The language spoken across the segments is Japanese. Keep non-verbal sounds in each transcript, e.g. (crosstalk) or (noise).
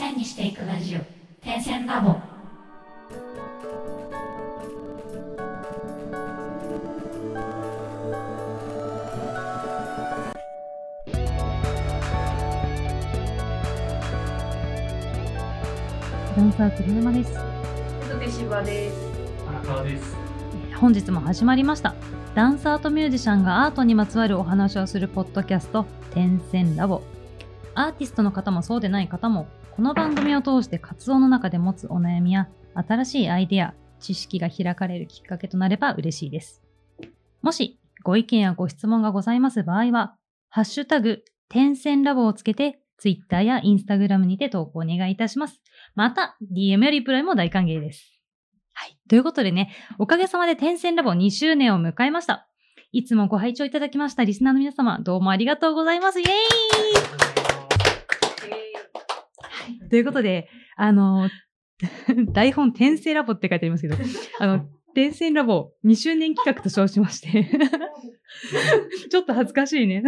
線にしていくラジオ点線ラボダンサー栗山です。手芝です。荒川です。本日も始まりました。ダンサーとミュージシャンがアートにまつわるお話をするポッドキャスト、点線ラボ。アーティストの方もそうでない方も、この番組を通して活動の中で持つお悩みや、新しいアイデア、知識が開かれるきっかけとなれば嬉しいです。もし、ご意見やご質問がございます場合は、ハッシュタグ、点線ラボをつけて、Twitter や Instagram にて投稿お願いいたします。また、DM やリプライも大歓迎です。はい。ということでね、おかげさまで点線ラボ2周年を迎えました。いつもご拝聴いただきましたリスナーの皆様、どうもありがとうございます。イエーイということで、あの、(laughs) 台本、転生ラボって書いてありますけど、(laughs) あの、転生ラボ2周年企画と称しまして、(laughs) ちょっと恥ずかしいね。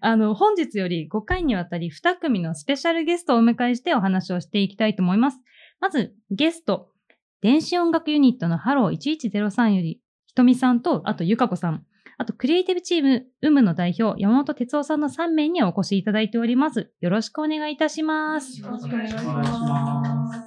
あの、本日より5回にわたり2組のスペシャルゲストをお迎えしてお話をしていきたいと思います。まず、ゲスト、電子音楽ユニットのハロー1103より、ひとみさんと、あとゆかこさん、あとクリエイティブチーム、ウムの代表、山本哲夫さんの3名にお越しいただいております。よろしくお願いいたします。よろしくお願いし。ます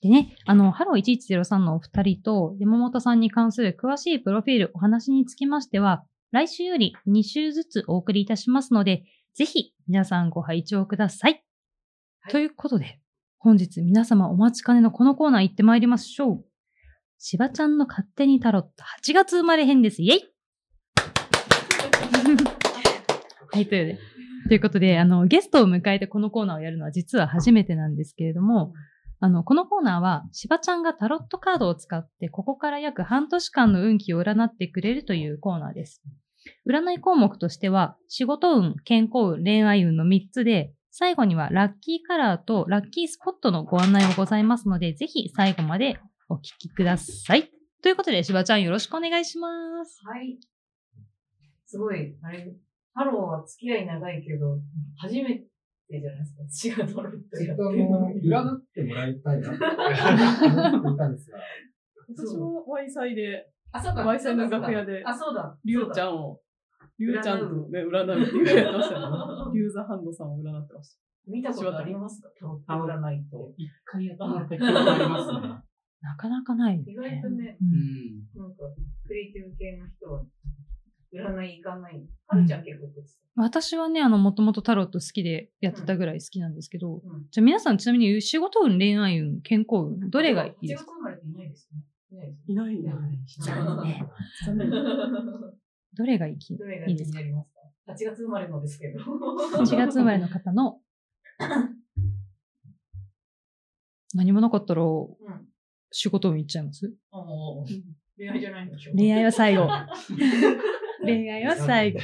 でね、あの、ハロー1103のお二人と山本さんに関する詳しいプロフィール、お話につきましては、来週より2週ずつお送りいたしますので、ぜひ皆さんご拝聴ください。はいということで、本日皆様お待ちかねのこのコーナー行ってまいりましょう。しばちゃんの勝手にタロット8月生まれ編です。イェイ (laughs) はい、というでということで、あの、ゲストを迎えてこのコーナーをやるのは実は初めてなんですけれども、あの、このコーナーは、しばちゃんがタロットカードを使って、ここから約半年間の運気を占ってくれるというコーナーです。占い項目としては、仕事運、健康運、恋愛運の3つで、最後にはラッキーカラーとラッキースポットのご案内もございますので、ぜひ最後までお聞きください。ということで、しばちゃんよろしくお願いします。はい。すごい、あれ、ハローは付き合い長いけど、初めてじゃないですか。違うタロットやってちょっとあの、るのに。占ってもらいたいなって (laughs) 思ったんですが、私もワイサイで、あ、そうか。ワイサイの楽屋であ、そうだ。リュウちゃん。んを、リュウちゃんとね、占うっていうやってましたよ。(laughs) リュウザハンドさんを占ってまし見たことありますか？タロット占いと。一回やってもらった記憶ありますね。なかなかないよね。意外とね、うんうん。なんか、クリエイティブ系の人は、占い行かない。はるちゃん結構私はね、あの、もともとタロット好きでやってたぐらい好きなんですけど、うんじゃあ皆さんちなみに仕事運、恋愛運、健康運、どれがいいですか？仕事生まれていないですね。いないね。(laughs) どれがいいどれがいいですか気になりますか ?8 月生まれのですけど。?1 月生まれの方の、(laughs) 何もなかったらうん。仕事運いっちゃいます？恋愛じゃないんでしょ？恋愛は最後。(laughs) 恋愛は最後。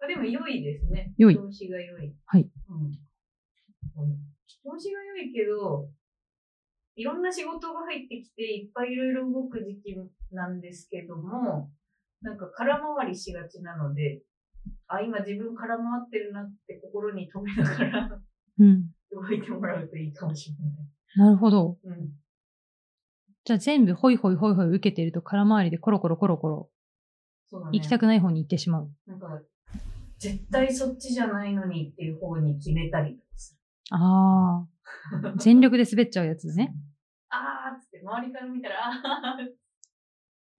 あでも良いですね。良い調子が良い。はい。うん。調子が良いけど、いろんな仕事が入ってきて、いっぱいいろいろ動く時期なんですけども、なんか空回りしがちなので、あ、今自分空回ってるなって心に留めながらうん。動いてもらうといいかもしれない。なるほど。うん。じゃあ全部ホイホイホイホイ受けてると空回りでコロコロコロコロね。行きたくない方に行ってしまう。なんか、絶対そっちじゃないのにっていう方に決めたりとかすああ。全力で滑っちゃうやつる。ね。(laughs) あーっつって周りから見たら、あー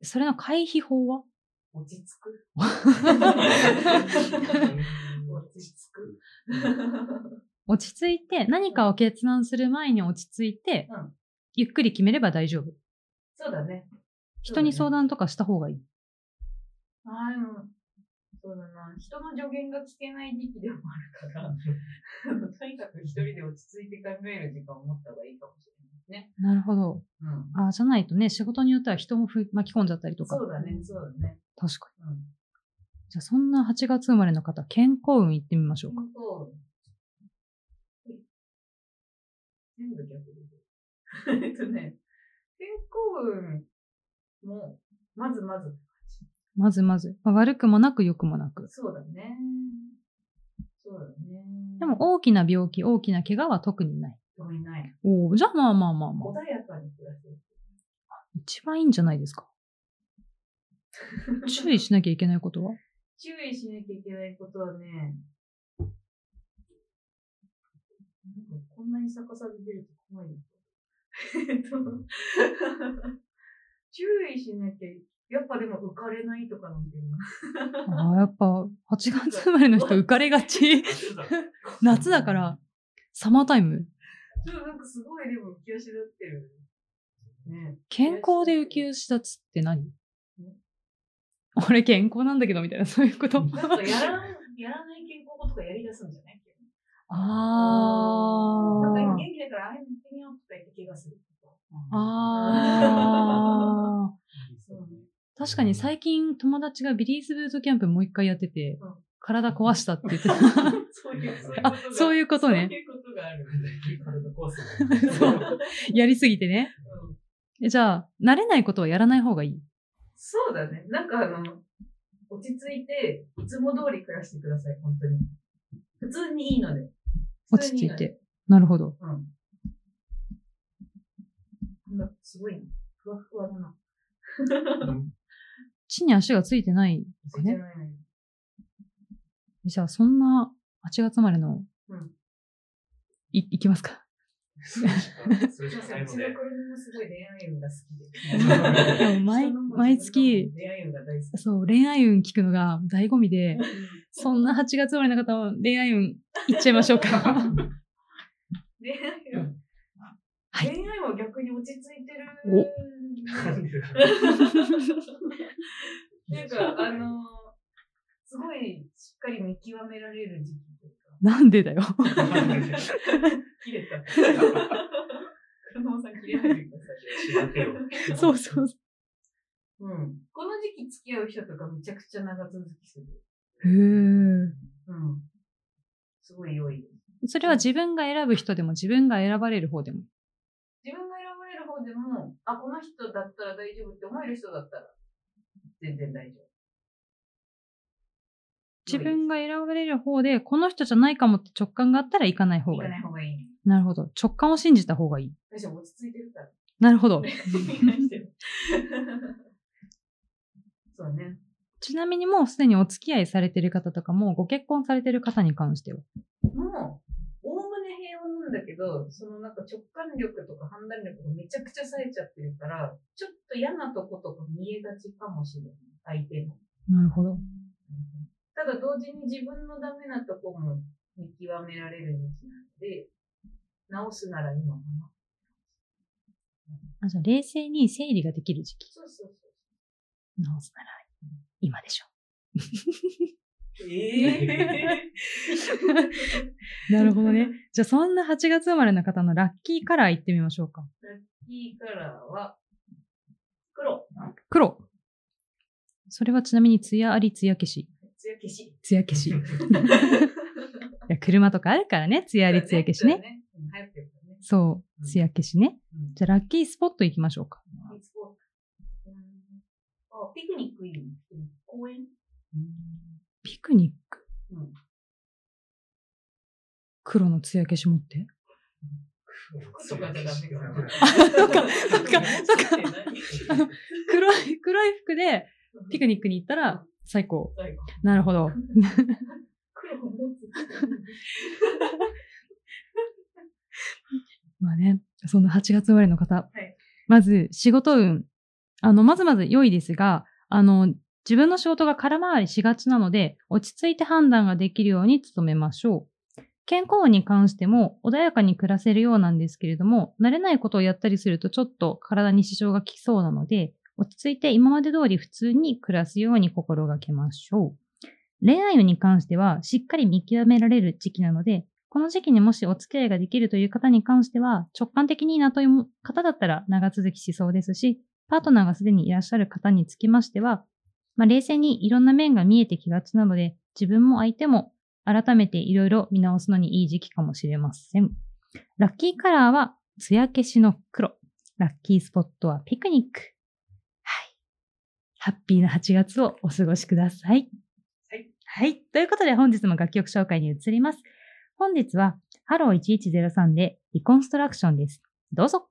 それの回避法は？落ち着く。(laughs) 落ち着く。(laughs) 落ち着いて、何かを決断する前に落ち着いて、うんゆっくり決めれば大丈夫。そうだね。人に相談とかした方がいい。ああ、でも、そうだな。人の助言が聞けない時期でもあるから、(laughs) とにかく一人で落ち着いて考える時間を持った方がいいかもしれないですね。なるほど。うん。ああ、じゃないとね、仕事によっては人もふ巻き込んじゃったりとか。そうだね、そうだね。確かに。うん。じゃあそんな8月生まれの方、健康運行ってみましょうか。本当全部逆で。(laughs) えっとね、健康運も、まずまずって感じ。まずまず。まあ悪くもなく良くもなく。そうだね。そうだね。でも大きな病気、大きな怪我は特にない。特にない。おおじゃあまあまあまあまあ。穏やかに暮らせる。一番いいんじゃないですか。(laughs) 注意しなきゃいけないことは？注意しなきゃいけないことはね、なんかこんなに逆さで出ると怖いよ。えっと、注意しなきゃいやっぱでも浮かれないとかなんていうの。ああ、やっぱ、8月生まれの人浮かれがち。(laughs) 夏だから、サマータイム。ちょっとなんかすごいでも浮き足立ってる。ね。健康で浮き足立つって何？俺健康なんだけど、みたいな、そういうこと。なんかやらん、やらない健康とかやり出すんじゃない？あなんか。元気だから、ああいうのやってみようとか言ってする。あー。そうね。確かに最近友達がビリーズブートキャンプもう一回やっててうん、体壊したって言ってた。そういう、あが。そういうことねそういうことがある。体壊すそうやりすぎてね。うんえじゃあ、慣れないことはやらない方がいい？そうだね。なんかあの、落ち着いて、いつも通り暮らしてください、本当に。普通にいいので。落ち着いて。なるほど。うん。すごいな。ふわふわだな。(laughs) 地に足がついてないのかね。ついてないね。じゃあ、そんな8月生まれの、うんい、いきますか。それしかうちの子ないので。もすごい恋愛運が好きで。(laughs) 毎毎月。(laughs) そう、恋愛運聞くのが醍醐味で、そんな8月生まれの方は恋愛運いっちゃいましょうか。(laughs) 恋愛運。はい恋愛は逆に落ち着いてる。っていうか、あのすごいしっかり見極められる時期というか。なんでだよ。(laughs) 切れた。そうそう。うん。この時期付き合う人とかめちゃくちゃ長続きする。へえ。うん。すごい良いです。それは自分が選ぶ人でも自分が選ばれる方でも。自分が選ばれる方でも、あ、この人だったら大丈夫って思える人だったら、全然大丈夫。自分が選ばれる方で、この人じゃないかもって直感があったら行かない方行かがいい。ない方がいい。なるほど。直感を信じた方がいい。私は落ち着いてるから。なるほど。(laughs) (laughs) そうね。ちなみにもうすでにお付き合いされてる方とかも、ご結婚されてる方に関しては？もう、おおむね平穏なんだけど、そのなんか直感力とか判断力がめちゃくちゃ冴えちゃってるから、ちょっと嫌なとことか見えがちかもしれない。相手の。なるほど。ただ同時に自分のダメなとこも見極められる時期なので、直すなら今かな。あじゃあ冷静に整理ができる時期。そうそうそ直すなら今でしょ。う。ええなるほどね。じゃあそんな8月生まれの方のラッキーカラーいってみましょうか。ラッキーカラーは、黒。黒。それはちなみにツヤありツヤ消し。艶消し。ツヤ消し。いや、車とかあるからね。ツヤありツヤ消しね。そうだね。うん流行ってるからね。そう。ツヤ消しね。うんじゃあラッキースポット行きましょうか。ピクニックいいね。公園？ピクニック？うん。黒のツヤ消し持って？そっか、そっか、そっか。あの何黒い、黒い服でピクニックに行ったら最高。なるほど。黒を持つ。(laughs) まあね、そんな8月生まれの方。いまず、仕事運。あの、まずまず良いですが、あの、自分の仕事が空回りしがちなので、落ち着いて判断ができるように努めましょう。健康に関しても穏やかに暮らせるようなんですけれども、慣れないことをやったりするとちょっと体に支障がきそうなので、落ち着いて今まで通り普通に暮らすように心がけましょう。恋愛に関してはしっかり見極められる時期なので、この時期にもしお付き合いができるという方に関しては、直感的にいいなという方だったら長続きしそうですし、パートナーがすでにいらっしゃる方につきましては、まあ、冷静にいろんな面が見えてきがちなので、自分も相手も改めていろいろ見直すのにいい時期かもしれません。ラッキーカラーは、艶消しの黒。ラッキースポットはピクニック。はい。ハッピーな8月をお過ごしください。はい。はい。ということで本日も楽曲紹介に移ります。本日は、ハロー1103で Reconstruction です。どうぞ。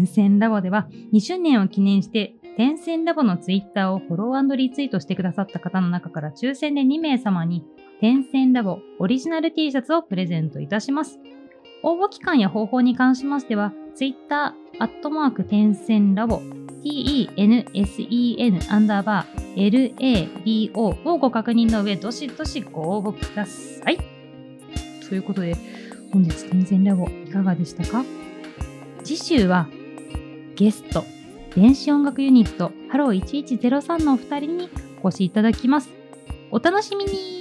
点線ラボでは2周年を記念して点線ラボのツイッターをフォローリツイートしてくださった方の中から抽選で2名様に点線ラボオリジナル T シャツをプレゼントいたします。応募期間や方法に関しましては、ツイッター、アットマーク点線ラボ、t-e-n-s-e-n アンダーバー l-a-b-o をご確認の上、どしどしご応募ください。ということで、本日点線ラボいかがでしたか？次週はゲスト、電子音楽ユニットハロー1103のお二人にお越しいただきます。お楽しみに